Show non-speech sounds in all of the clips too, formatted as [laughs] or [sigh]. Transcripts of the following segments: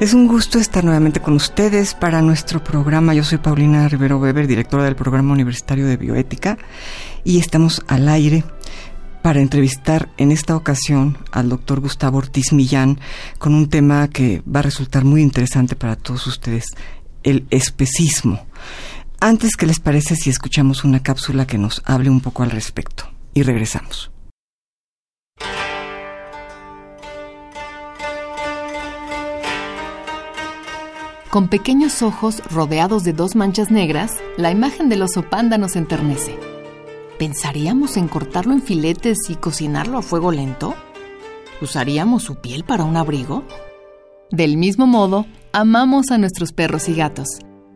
Es un gusto estar nuevamente con ustedes para nuestro programa. Yo soy Paulina Rivero Weber, directora del Programa Universitario de Bioética, y estamos al aire para entrevistar en esta ocasión al doctor Gustavo Ortiz Millán con un tema que va a resultar muy interesante para todos ustedes, el especismo. Antes, ¿qué les parece si escuchamos una cápsula que nos hable un poco al respecto? Y regresamos. Con pequeños ojos rodeados de dos manchas negras, la imagen del oso panda nos enternece. ¿Pensaríamos en cortarlo en filetes y cocinarlo a fuego lento? ¿Usaríamos su piel para un abrigo? Del mismo modo, amamos a nuestros perros y gatos,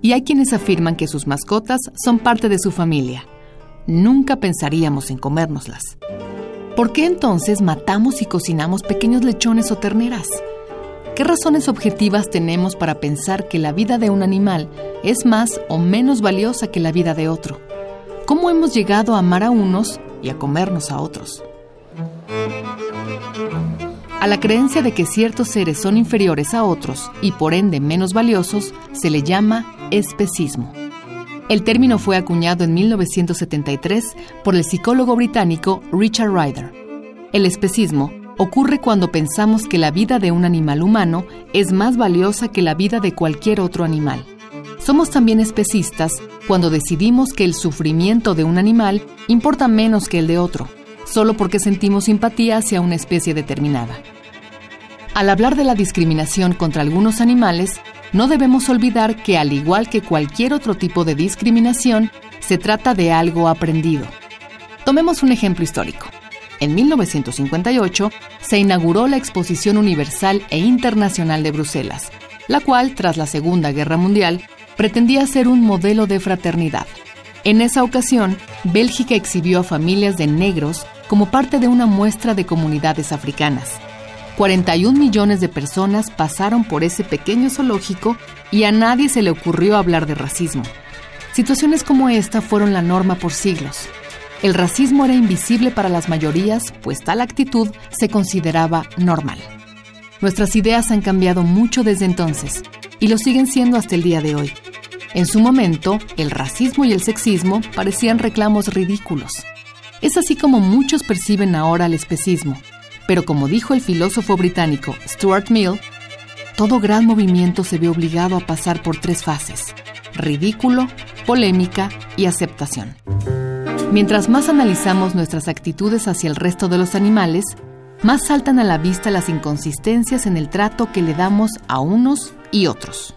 y hay quienes afirman que sus mascotas son parte de su familia. Nunca pensaríamos en comérnoslas. ¿Por qué entonces matamos y cocinamos pequeños lechones o terneras? ¿Qué razones objetivas tenemos para pensar que la vida de un animal es más o menos valiosa que la vida de otro? ¿Cómo hemos llegado a amar a unos y a comernos a otros? A la creencia de que ciertos seres son inferiores a otros y por ende menos valiosos se le llama especismo. El término fue acuñado en 1973 por el psicólogo británico Richard Ryder. El especismo ocurre cuando pensamos que la vida de un animal humano es más valiosa que la vida de cualquier otro animal. Somos también especistas cuando decidimos que el sufrimiento de un animal importa menos que el de otro, solo porque sentimos simpatía hacia una especie determinada. Al hablar de la discriminación contra algunos animales, no debemos olvidar que al igual que cualquier otro tipo de discriminación, se trata de algo aprendido. Tomemos un ejemplo histórico. En 1958 se inauguró la Exposición Universal e Internacional de Bruselas, la cual, tras la Segunda Guerra Mundial, pretendía ser un modelo de fraternidad. En esa ocasión, Bélgica exhibió a familias de negros como parte de una muestra de comunidades africanas. 41 millones de personas pasaron por ese pequeño zoológico y a nadie se le ocurrió hablar de racismo. Situaciones como esta fueron la norma por siglos. El racismo era invisible para las mayorías, pues tal actitud se consideraba normal. Nuestras ideas han cambiado mucho desde entonces y lo siguen siendo hasta el día de hoy. En su momento, el racismo y el sexismo parecían reclamos ridículos. Es así como muchos perciben ahora el especismo, pero como dijo el filósofo británico Stuart Mill, todo gran movimiento se ve obligado a pasar por tres fases, ridículo, polémica y aceptación. Mientras más analizamos nuestras actitudes hacia el resto de los animales, más saltan a la vista las inconsistencias en el trato que le damos a unos y otros.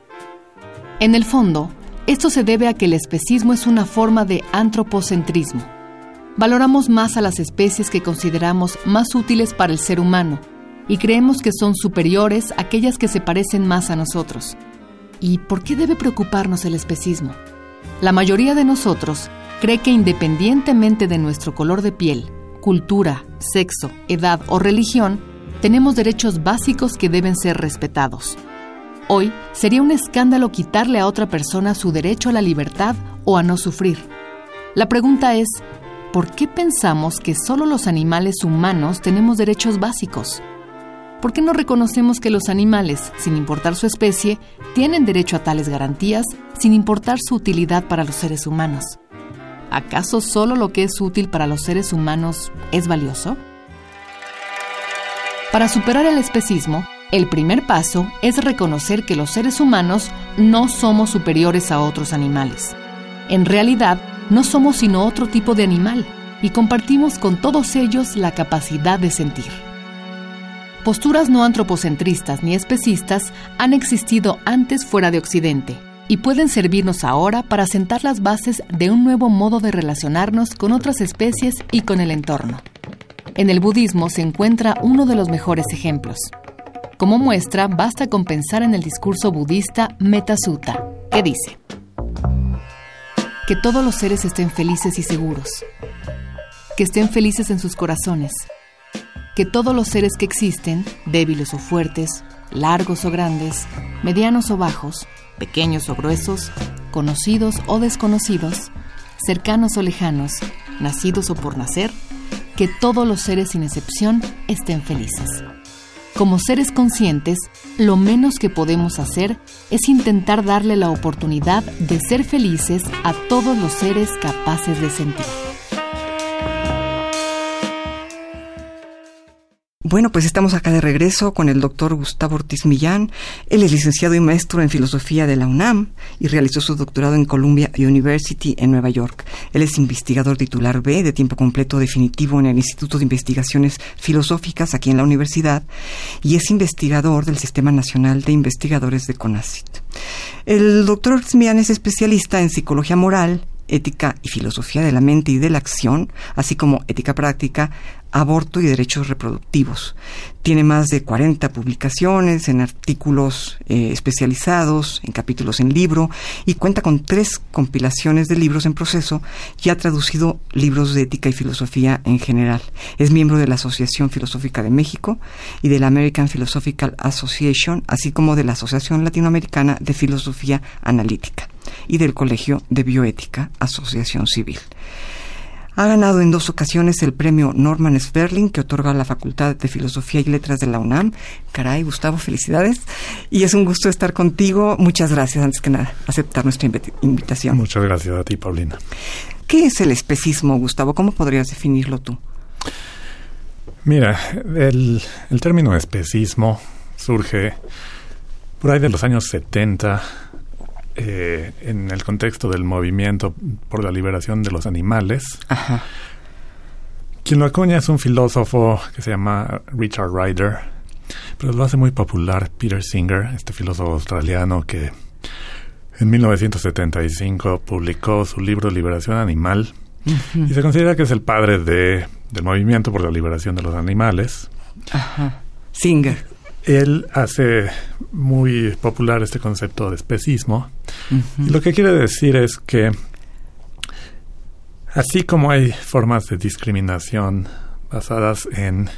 En el fondo, esto se debe a que el especismo es una forma de antropocentrismo. Valoramos más a las especies que consideramos más útiles para el ser humano y creemos que son superiores a aquellas que se parecen más a nosotros. ¿Y por qué debe preocuparnos el especismo? La mayoría de nosotros cree que independientemente de nuestro color de piel, cultura, sexo, edad o religión, tenemos derechos básicos que deben ser respetados. Hoy sería un escándalo quitarle a otra persona su derecho a la libertad o a no sufrir. La pregunta es, ¿por qué pensamos que solo los animales humanos tenemos derechos básicos? ¿Por qué no reconocemos que los animales, sin importar su especie, tienen derecho a tales garantías sin importar su utilidad para los seres humanos? ¿Acaso solo lo que es útil para los seres humanos es valioso? Para superar el especismo, el primer paso es reconocer que los seres humanos no somos superiores a otros animales. En realidad, no somos sino otro tipo de animal y compartimos con todos ellos la capacidad de sentir. Posturas no antropocentristas ni especistas han existido antes fuera de Occidente y pueden servirnos ahora para sentar las bases de un nuevo modo de relacionarnos con otras especies y con el entorno. En el budismo se encuentra uno de los mejores ejemplos. Como muestra, basta con pensar en el discurso budista Metasutta, que dice que todos los seres estén felices y seguros, que estén felices en sus corazones, que todos los seres que existen, débiles o fuertes, largos o grandes, medianos o bajos, pequeños o gruesos, conocidos o desconocidos, cercanos o lejanos, nacidos o por nacer, que todos los seres sin excepción estén felices. Como seres conscientes, lo menos que podemos hacer es intentar darle la oportunidad de ser felices a todos los seres capaces de sentir. Bueno, pues estamos acá de regreso con el doctor Gustavo Ortiz Millán. Él es licenciado y maestro en filosofía de la UNAM y realizó su doctorado en Columbia University en Nueva York. Él es investigador titular B de tiempo completo definitivo en el Instituto de Investigaciones Filosóficas aquí en la universidad y es investigador del Sistema Nacional de Investigadores de CONACYT. El doctor Ortiz Millán es especialista en psicología moral, ética y filosofía de la mente y de la acción, así como ética práctica, aborto y derechos reproductivos. Tiene más de 40 publicaciones en artículos eh, especializados, en capítulos en libro, y cuenta con tres compilaciones de libros en proceso y ha traducido libros de ética y filosofía en general. Es miembro de la Asociación Filosófica de México y de la American Philosophical Association, así como de la Asociación Latinoamericana de Filosofía Analítica y del Colegio de Bioética, Asociación Civil. Ha ganado en dos ocasiones el premio Norman Sperling que otorga la Facultad de Filosofía y Letras de la UNAM. Caray, Gustavo, felicidades. Y es un gusto estar contigo. Muchas gracias, antes que nada, aceptar nuestra invitación. Muchas gracias a ti, Paulina. ¿Qué es el especismo, Gustavo? ¿Cómo podrías definirlo tú? Mira, el, el término especismo surge por ahí de los años 70 eh, en el contexto del movimiento por la liberación de los animales. Quien lo acuña es un filósofo que se llama Richard Ryder, pero lo hace muy popular Peter Singer, este filósofo australiano que en 1975 publicó su libro Liberación Animal y se considera que es el padre de, del movimiento por la liberación de los animales. Singer él hace muy popular este concepto de especismo. lo que quiere decir es que así como hay formas de discriminación basadas en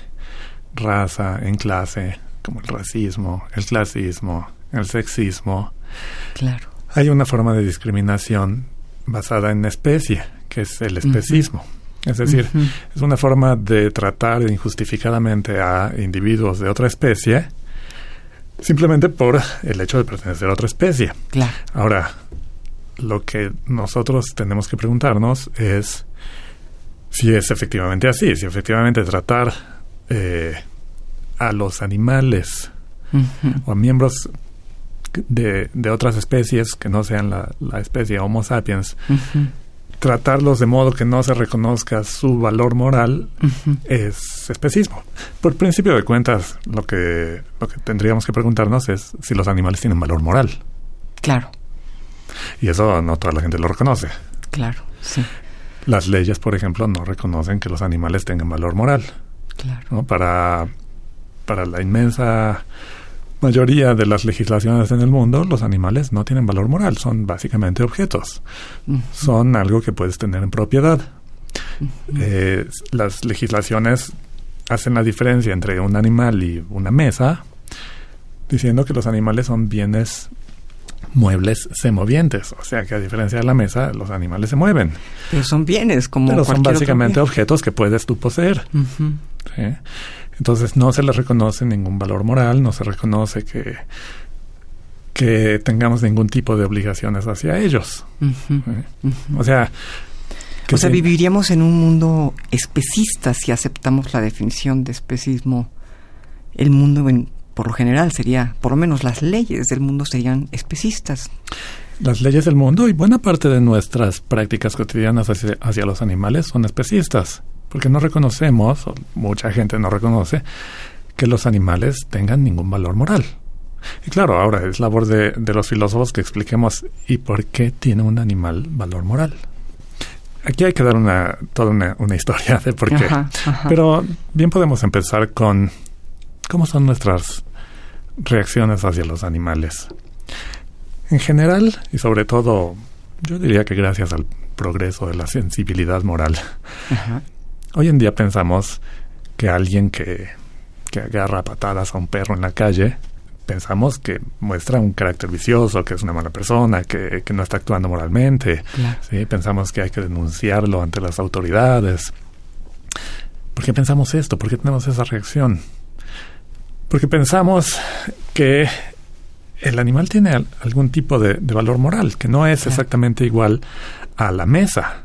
raza, en clase, como el racismo, el clasismo, el sexismo, claro. hay una forma de discriminación basada en especie, que es el especismo. Es decir, es una forma de tratar injustificadamente a individuos de otra especie simplemente por el hecho de pertenecer a otra especie. Claro. Ahora, lo que nosotros tenemos que preguntarnos es si es efectivamente así, si efectivamente tratar eh, a los animales o a miembros de, de, otras especies que no sean la, la especie Homo sapiens tratarlos de modo que no se reconozca su valor moral es especismo. Por principio de cuentas, lo que, lo que tendríamos que preguntarnos es si los animales tienen valor moral. Claro. Y eso no toda la gente lo reconoce. Claro, sí. Las leyes, por ejemplo, no reconocen que los animales tengan valor moral. Claro. Para, para la inmensa mayoría de las legislaciones en el mundo, los animales no tienen valor moral, son básicamente objetos. Son algo que puedes tener en propiedad. Eh, las legislaciones hacen la diferencia entre un animal y una mesa, diciendo que los animales son bienes muebles semovientes, o sea que a diferencia de la mesa, los animales se mueven. Pero son bienes, como Pero son básicamente objetos que puedes tú poseer. Entonces no se les reconoce ningún valor moral, no se reconoce que, que tengamos ningún tipo de obligaciones hacia ellos. ¿Eh? O sea... o sea, viviríamos en un mundo especista si aceptamos la definición de especismo. El mundo, en, por lo general, sería, por lo menos las leyes del mundo serían especistas. Las leyes del mundo y buena parte de nuestras prácticas cotidianas hacia, hacia los animales son especistas porque no reconocemos, o mucha gente no reconoce, que los animales tengan ningún valor moral. Y claro, ahora es labor de, los filósofos que expliquemos y por qué tiene un animal valor moral. aquí hay que dar una, toda una, una historia de por qué. Pero bien podemos empezar con cómo son nuestras reacciones hacia los animales. En general, y sobre todo, yo diría que gracias al progreso de la sensibilidad moral, hoy en día pensamos que alguien que, que agarra patadas a un perro en la calle pensamos que muestra un carácter vicioso, que es una mala persona, que, no está actuando moralmente. ¿sí? Pensamos que hay que denunciarlo ante las autoridades. ¿Por qué pensamos esto? ¿Por qué tenemos esa reacción? Porque pensamos que el animal tiene algún tipo de, valor moral, que no es exactamente igual a la mesa.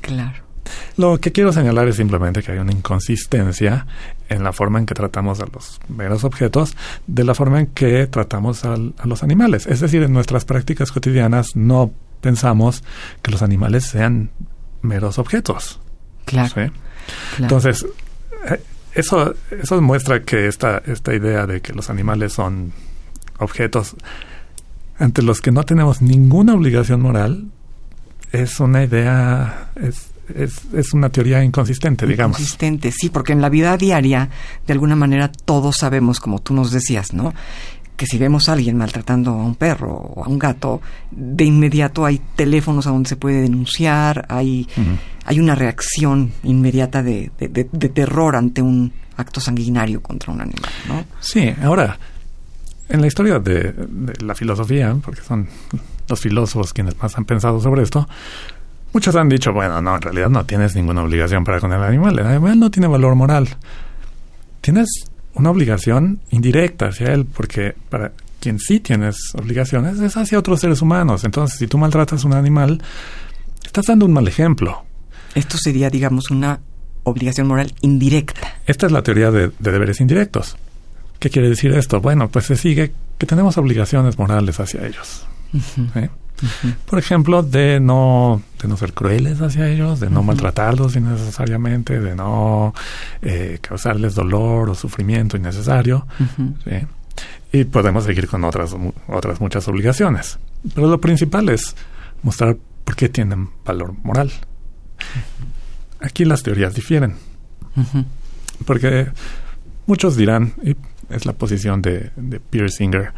Claro. Lo que quiero señalar es simplemente que hay una inconsistencia en la forma en que tratamos a los meros objetos de la forma en que tratamos a los animales. Es decir, en nuestras prácticas cotidianas no pensamos que los animales sean meros objetos. Claro. Entonces, eh, eso, eso muestra que esta, esta idea de que los animales son objetos ante los que no tenemos ninguna obligación moral es una idea, es, es, una teoría inconsistente, digamos. Inconsistente, sí, porque en la vida diaria, de alguna manera, todos sabemos, como tú nos decías, ¿no? Que si vemos a alguien maltratando a un perro o a un gato, de inmediato hay teléfonos a donde se puede denunciar, hay, hay una reacción inmediata de, de, terror ante un acto sanguinario contra un animal, ¿no? Sí, ahora, en la historia de, de la filosofía, porque son los filósofos quienes más han pensado sobre esto, Muchos han dicho, bueno, no, en realidad no tienes ninguna obligación para con el animal. El animal no tiene valor moral. Tienes una obligación indirecta hacia él, porque para quien sí tienes obligaciones es hacia otros seres humanos. Entonces, si tú maltratas a un animal, estás dando un mal ejemplo. Esto sería, digamos, una obligación moral indirecta. Esta es la teoría de, deberes indirectos. ¿Qué quiere decir esto? Bueno, pues se sigue que tenemos obligaciones morales hacia ellos. Por ejemplo, de no, de no ser crueles hacia ellos, de no maltratarlos innecesariamente, de no eh, causarles dolor o sufrimiento innecesario. Y podemos seguir con otras, otras muchas obligaciones. Pero lo principal es mostrar por qué tienen valor moral. Aquí las teorías difieren. Porque muchos dirán, y es la posición de, de Peter Singer,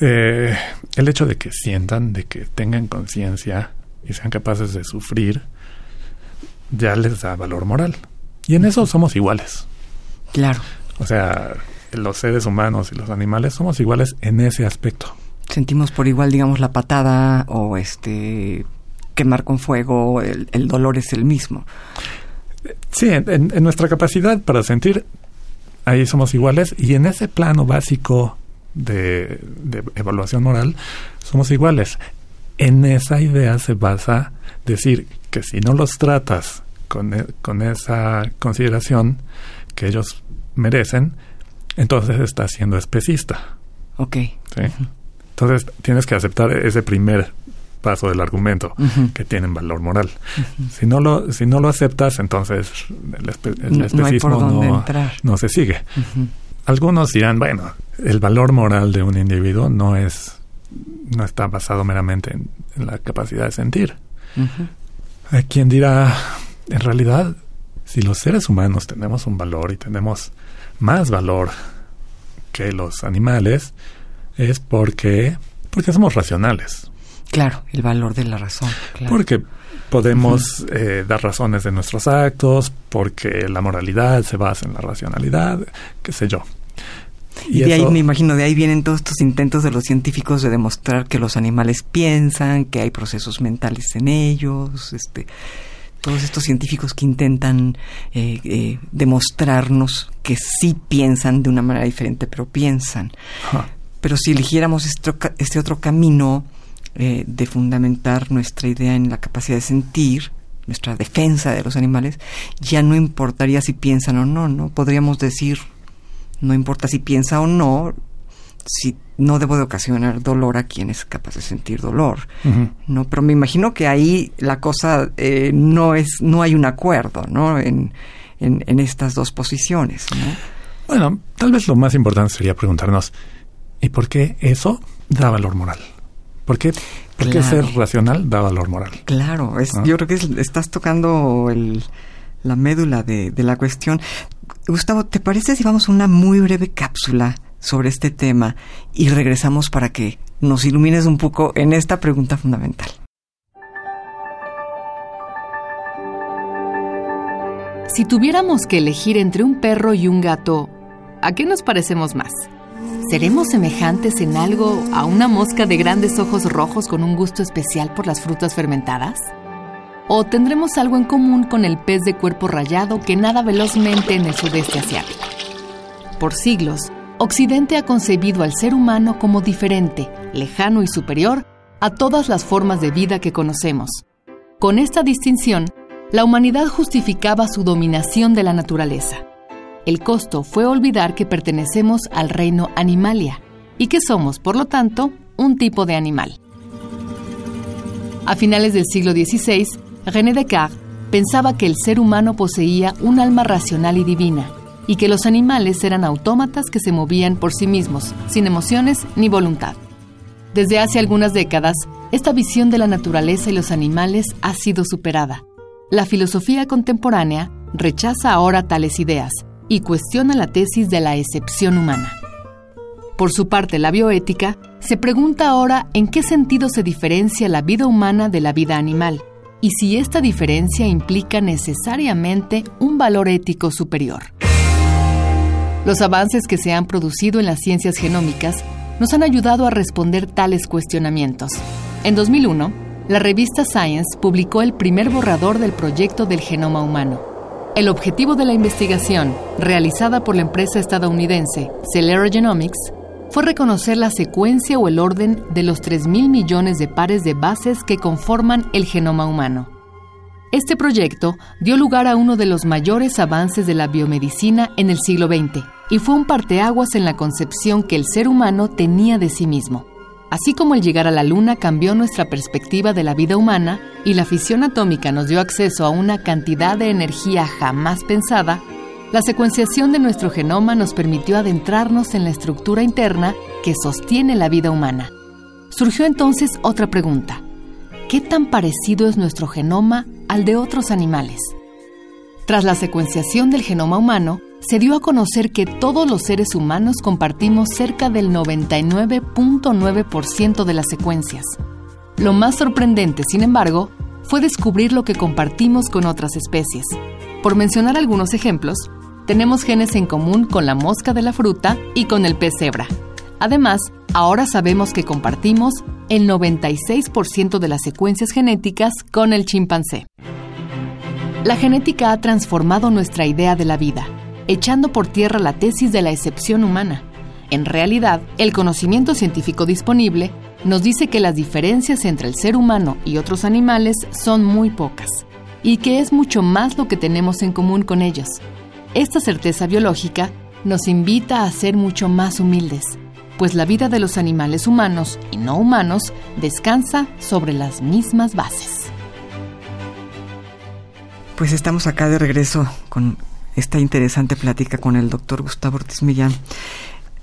eh, el hecho de que sientan, de que tengan conciencia y sean capaces de sufrir, ya les da valor moral. Y en eso somos iguales. Claro. O sea, los seres humanos y los animales somos iguales en ese aspecto. Sentimos por igual, digamos, la patada o este quemar con fuego, el, dolor es el mismo. Sí, en, nuestra capacidad para sentir, ahí somos iguales y en ese plano básico de, evaluación moral, somos iguales. En esa idea se basa decir que si no los tratas con, e, con esa consideración que ellos merecen, entonces estás siendo especista. Ok. Entonces tienes que aceptar ese primer paso del argumento, que tienen valor moral. Si no lo si no lo aceptas, entonces el, especismo no, no, se sigue. Algunos dirán, bueno, el valor moral de un individuo no es no está basado meramente en, la capacidad de sentir. Hay quien dirá, en realidad, si los seres humanos tenemos un valor y tenemos más valor que los animales, es porque, porque somos racionales. Claro, el valor de la razón. Porque podemos eh, dar razones de nuestros actos, porque la moralidad se basa en la racionalidad, qué sé yo. Y, de ahí me imagino, de ahí vienen todos estos intentos de los científicos de demostrar que los animales piensan, que hay procesos mentales en ellos, este, todos estos científicos que intentan eh, eh, demostrarnos que sí piensan de una manera diferente, pero piensan. Pero si eligiéramos este, otro camino eh, de fundamentar nuestra idea en la capacidad de sentir, nuestra defensa de los animales, ya no importaría si piensan o no, ¿no? Podríamos decir no importa si piensa o no, si no debo de ocasionar dolor a quien es capaz de sentir dolor. No, pero me imagino que ahí la cosa eh, no es, no hay un acuerdo, ¿no? En, en, estas dos posiciones, Bueno, tal vez lo más importante sería preguntarnos, ¿y por qué eso da valor moral? ¿Por qué Porque ser racional da valor moral. Claro, es, yo creo que estás tocando el, la médula de, de la cuestión. Gustavo, ¿te parece si vamos a una muy breve cápsula sobre este tema y regresamos para que nos ilumines un poco en esta pregunta fundamental? Si tuviéramos que elegir entre un perro y un gato, ¿a qué nos parecemos más? ¿Seremos semejantes en algo a una mosca de grandes ojos rojos con un gusto especial por las frutas fermentadas? ¿O tendremos algo en común con el pez de cuerpo rayado que nada velozmente en el sudeste asiático? Por siglos, Occidente ha concebido al ser humano como diferente, lejano y superior a todas las formas de vida que conocemos. Con esta distinción, la humanidad justificaba su dominación de la naturaleza. El costo fue olvidar que pertenecemos al reino animalia y que somos, por lo tanto, un tipo de animal. A finales del siglo XVI, René Descartes pensaba que el ser humano poseía un alma racional y divina y que los animales eran autómatas que se movían por sí mismos, sin emociones ni voluntad. Desde hace algunas décadas, esta visión de la naturaleza y los animales ha sido superada la filosofía contemporánea rechaza ahora tales ideas y cuestiona la tesis de la excepción humana. Por su parte, la bioética se pregunta ahora en qué sentido se diferencia la vida humana de la vida animal y si esta diferencia implica necesariamente un valor ético superior. Los avances que se han producido en las ciencias genómicas nos han ayudado a responder tales cuestionamientos. En 2001, la revista Science publicó el primer borrador del proyecto del genoma humano. El objetivo de la investigación, realizada por la empresa estadounidense Celera Genomics, fue reconocer la secuencia o el orden de los 3.000 millones de pares de bases que conforman el genoma humano. Este proyecto dio lugar a uno de los mayores avances de la biomedicina en el siglo XX y fue un parteaguas en la concepción que el ser humano tenía de sí mismo. Así como el llegar a la Luna cambió nuestra perspectiva de la vida humana y la fisión atómica nos dio acceso a una cantidad de energía jamás pensada, la secuenciación de nuestro genoma nos permitió adentrarnos en la estructura interna que sostiene la vida humana. Surgió entonces otra pregunta. ¿Qué tan parecido es nuestro genoma al de otros animales? Tras la secuenciación del genoma humano, se dio a conocer que todos los seres humanos compartimos cerca del 99.9% de las secuencias. Lo más sorprendente, sin embargo, fue descubrir lo que compartimos con otras especies. Por mencionar algunos ejemplos, tenemos genes en común con la mosca de la fruta y con el pez cebra. Además, ahora sabemos que compartimos el 96% de las secuencias genéticas con el chimpancé. La genética ha transformado nuestra idea de la vida echando por tierra la tesis de la excepción humana. En realidad, el conocimiento científico disponible nos dice que las diferencias entre el ser humano y otros animales son muy pocas, y que es mucho más lo que tenemos en común con ellos. Esta certeza biológica nos invita a ser mucho más humildes, pues la vida de los animales humanos y no humanos descansa sobre las mismas bases. Pues estamos acá de regreso con esta interesante plática con el doctor Gustavo Ortiz Millán.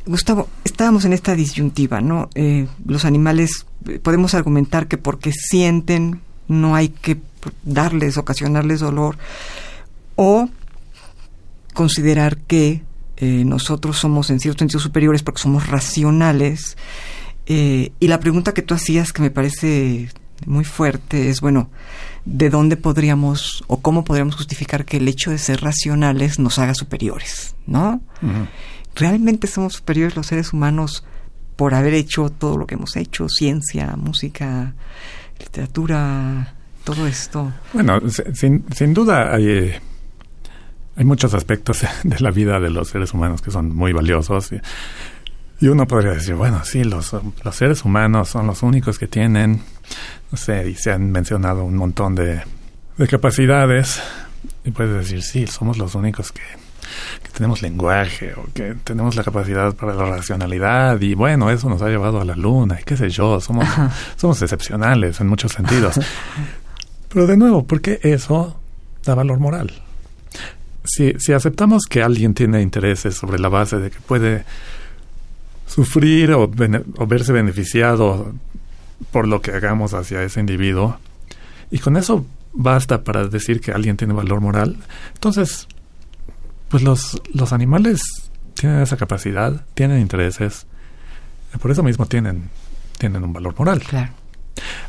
Gustavo, estábamos en esta disyuntiva, ¿no? Eh, los animales, eh, podemos argumentar que porque sienten no hay que darles, ocasionarles dolor, o considerar que eh, nosotros somos en cierto sentido superiores porque somos racionales. y la pregunta que tú hacías, que me parece muy fuerte, es, bueno, de dónde podríamos o cómo podríamos justificar que el hecho de ser racionales nos haga superiores, ¿no? ¿Realmente somos superiores los seres humanos por haber hecho todo lo que hemos hecho? Ciencia, música, literatura, todo esto. Bueno, sin, sin duda hay, eh, hay muchos aspectos [laughs] de la vida de los seres humanos que son muy valiosos. Y, uno podría decir, bueno, sí, los, los seres humanos son los únicos que tienen no sé, y se han mencionado un montón de, de capacidades. Y puedes decir, sí, somos los únicos que, que tenemos lenguaje o que tenemos la capacidad para la racionalidad y bueno, eso nos ha llevado a la luna y qué sé yo, somos, somos excepcionales en muchos sentidos. [laughs] Pero de nuevo, ¿por qué eso da valor moral? Si, si aceptamos que alguien tiene intereses sobre la base de que puede sufrir o, o verse beneficiado por lo que hagamos hacia ese individuo. Y con eso basta para decir que alguien tiene valor moral. Entonces, pues los, los animales tienen esa capacidad, tienen intereses, por eso mismo tienen, tienen un valor moral. Claro.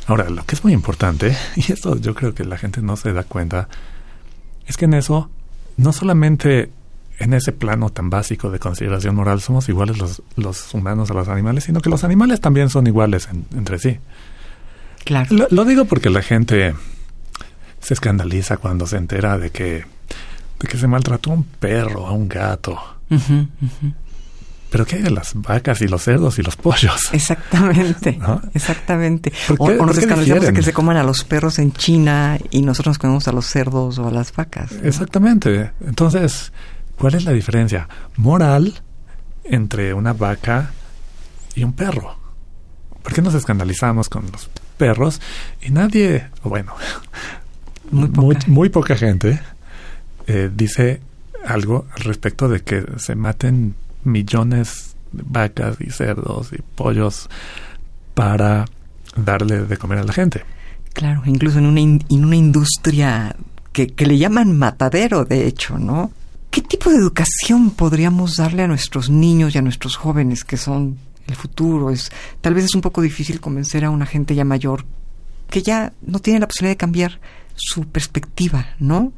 Ahora, lo que es muy importante, [laughs] y esto yo creo que la gente no se da cuenta, es que en eso, no solamente en ese plano tan básico de consideración moral somos iguales los, los humanos a los animales, sino que los animales también son iguales entre sí. Claro. Lo, digo porque la gente se escandaliza cuando se entera de que, de que se maltrató a un perro, a un gato. Pero ¿qué hay de las vacas y los cerdos y los pollos? Exactamente, exactamente. o, nos escandalizamos de que se coman a los perros en China y nosotros nos comemos a los cerdos o a las vacas. Exactamente. Entonces, ¿Cuál es la diferencia moral entre una vaca y un perro? ¿Por qué nos escandalizamos con los perros y nadie, bueno, [laughs] muy poca, gente eh, dice algo al respecto de que se maten millones de vacas y cerdos y pollos para darle de comer a la gente. Claro, incluso en una, en una industria que, que le llaman matadero, de hecho, ¿no? ¿Qué tipo de educación podríamos darle a nuestros niños y a nuestros jóvenes que son el futuro? Es, tal vez es un poco difícil convencer a una gente ya mayor que ya no tiene la posibilidad de cambiar su perspectiva, ¿no?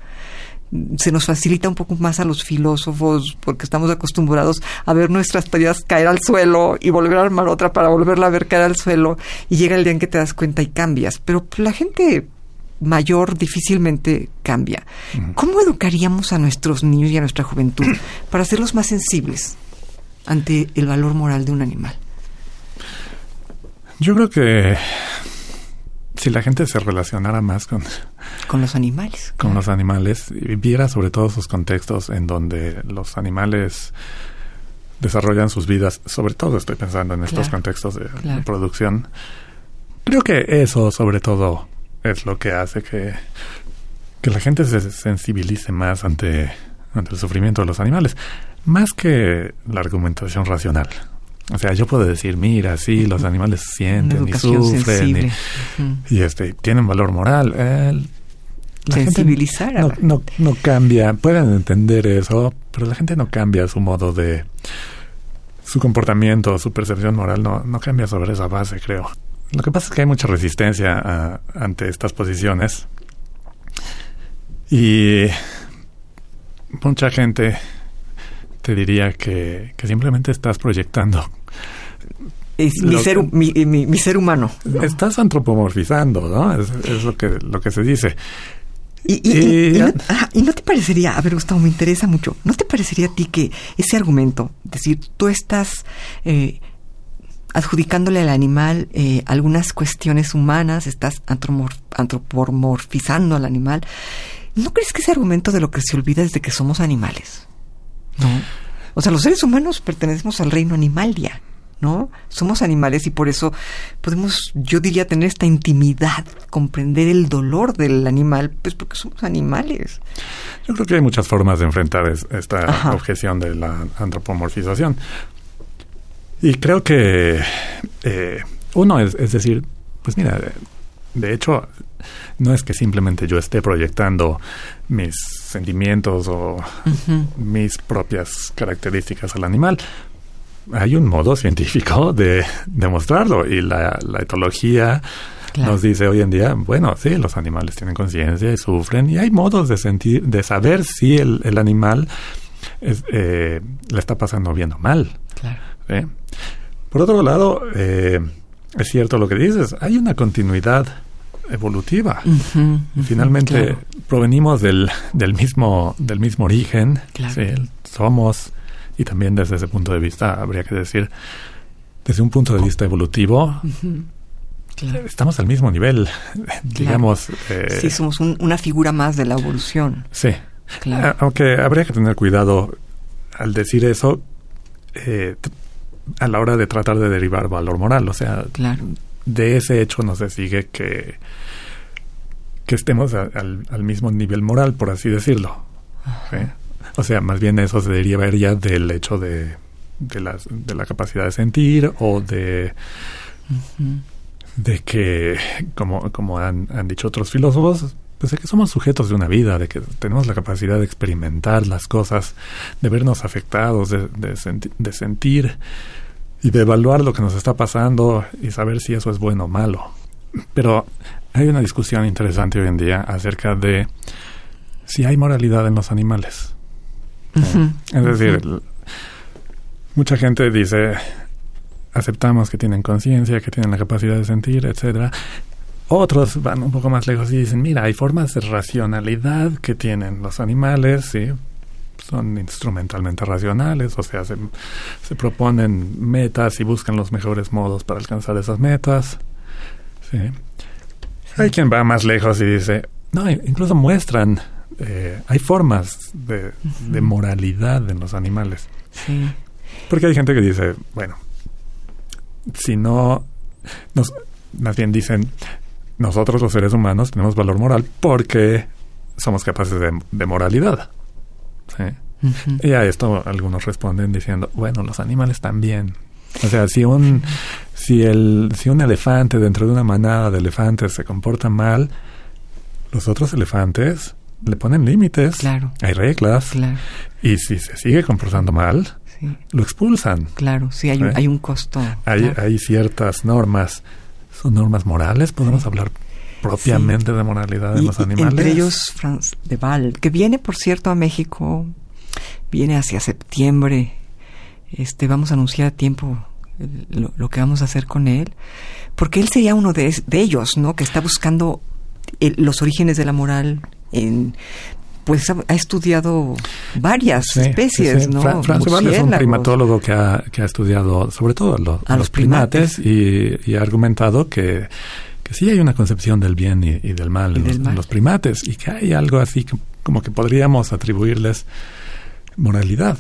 Se nos facilita un poco más a los filósofos porque estamos acostumbrados a ver nuestras teorías caer al suelo y volver a armar otra para volverla a ver caer al suelo y llega el día en que te das cuenta y cambias. Pero la gente mayor difícilmente cambia. ¿Cómo educaríamos a nuestros niños y a nuestra juventud para hacerlos más sensibles ante el valor moral de un animal? Yo creo que si la gente se relacionara más con... Con los animales. Con los animales y viera sobre todo sus contextos en donde los animales desarrollan sus vidas, sobre todo estoy pensando en estos contextos de, producción, creo que eso sobre todo es lo que hace que, que la gente se sensibilice más ante, ante el sufrimiento de los animales, más que la argumentación racional. O sea, yo puedo decir, mira, sí, los animales sienten y sufren y, este, tienen valor moral. la Sensibilizar. no, no, no, cambia, pueden entender eso, pero la gente no cambia su modo de... Su comportamiento, su percepción moral no, no cambia sobre esa base, creo. Lo que pasa es que hay mucha resistencia ante estas posiciones y mucha gente te diría que, simplemente estás proyectando. Es mi, ser, mi, ser humano. Estás antropomorfizando, ¿no? Es, lo, que, lo que se dice. Y, y, no, te parecería, a ver Gustavo, me interesa mucho, ¿no te parecería a ti que ese argumento, decir, tú estás eh, adjudicándole al animal eh, algunas cuestiones humanas, estás antropomorfizando al animal. ¿No crees que ese argumento de lo que se olvida es de que somos animales? ¿No? O sea, los seres humanos pertenecemos al reino animalia, ¿no? Somos animales y por eso podemos, yo diría, tener esta intimidad, comprender el dolor del animal, pues porque somos animales. Yo creo que hay muchas formas de enfrentar esta objeción de la antropomorfización. Y creo que eh, uno es, es decir, pues mira, de hecho, no es que simplemente yo esté proyectando mis sentimientos o mis propias características al animal. Hay un modo científico de demostrarlo y la, etología nos dice hoy en día, bueno, sí, los animales tienen conciencia y sufren y hay modos de sentir, de saber si el, el animal eh, le está pasando bien o mal. Claro. Por otro lado, eh, es cierto lo que dices, hay una continuidad evolutiva. Finalmente provenimos del, del, mismo, del mismo origen, somos, y también desde ese punto de vista, habría que decir, desde un punto de vista evolutivo, estamos al mismo nivel, digamos. Eh, sí, somos una figura más de la evolución. Sí. Aunque habría que tener cuidado al decir eso, eh, a la hora de tratar de derivar valor moral. O sea, de ese hecho no se sigue que, que estemos al, mismo nivel moral, por así decirlo. O sea, más bien eso se derivaría del hecho de, de, de la capacidad de sentir o de... de que, como, como han, han dicho otros filósofos, pues de que somos sujetos de una vida, de que tenemos la capacidad de experimentar las cosas, de vernos afectados, de, de, sentir y de evaluar lo que nos está pasando y saber si eso es bueno o malo. Pero hay una discusión interesante hoy en día acerca de si hay moralidad en los animales. Es decir, mucha gente dice, aceptamos que tienen conciencia, que tienen la capacidad de sentir, etcétera, otros van un poco más lejos y dicen, mira, hay formas de racionalidad que tienen los animales, ¿sí? son instrumentalmente racionales, o sea, se, se, proponen metas y buscan los mejores modos para alcanzar esas metas. ¿sí? Hay quien va más lejos y dice, no, incluso muestran, eh, hay formas de, de, moralidad en los animales. Sí. Porque hay gente que dice, bueno, si no, nos, más bien dicen, nosotros los seres humanos tenemos valor moral porque somos capaces de, moralidad. Y a esto algunos responden diciendo, bueno, los animales también. O sea, si un, si el, si un elefante dentro de una manada de elefantes se comporta mal, los otros elefantes le ponen límites. Claro. Hay reglas. Claro. Y si se sigue comportando mal, lo expulsan. Claro, sí, hay, un, hay un costo. Hay, hay ciertas normas son normas morales, podemos hablar propiamente de moralidad de los animales. Entre ellos Franz de Val, que viene, por cierto, a México, viene hacia septiembre. Este, vamos a anunciar a tiempo lo, que vamos a hacer con él, porque él sería uno de, ellos, ¿no? Que está buscando los orígenes de la moral en pues ha, estudiado varias especies, ¿no? Franz es un primatólogo que ha, que ha estudiado sobre todo a los, primates, Y, ha argumentado que, que sí hay una concepción del bien y, del, mal, en los, primates y que hay algo así como que podríamos atribuirles moralidad.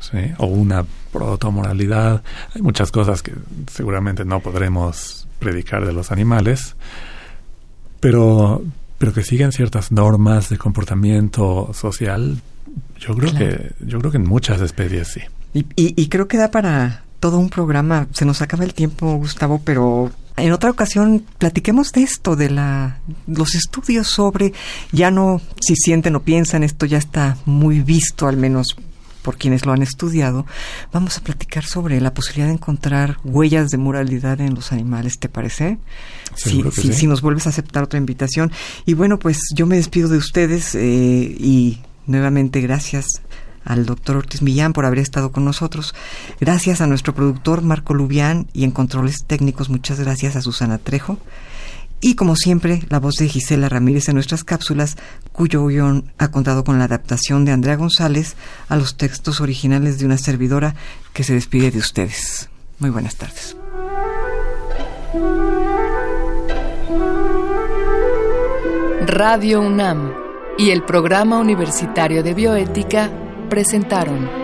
¿sí? o una protomoralidad. Hay muchas cosas que seguramente no podremos predicar de los animales, pero, pero que siguen ciertas normas de comportamiento social, yo creo que yo creo que en muchas especies sí. Y, y, creo que da para todo un programa. Se nos acaba el tiempo, Gustavo, pero en otra ocasión platiquemos de esto, de la, los estudios sobre, ya no si sienten o piensan, esto ya está muy visto, al menos por quienes lo han estudiado, vamos a platicar sobre la posibilidad de encontrar huellas de moralidad en los animales, ¿te parece? Si, si, nos vuelves a aceptar otra invitación. Y bueno, pues yo me despido de ustedes eh, y nuevamente gracias al doctor Ortiz Millán por haber estado con nosotros. Gracias a nuestro productor Marco Lubián y en controles técnicos, muchas gracias a Susana Trejo. Y como siempre, la voz de Gisela Ramírez en nuestras cápsulas, cuyo guion ha contado con la adaptación de Andrea González a los textos originales de una servidora que se despide de ustedes. Muy buenas tardes. Radio UNAM y el Programa Universitario de Bioética presentaron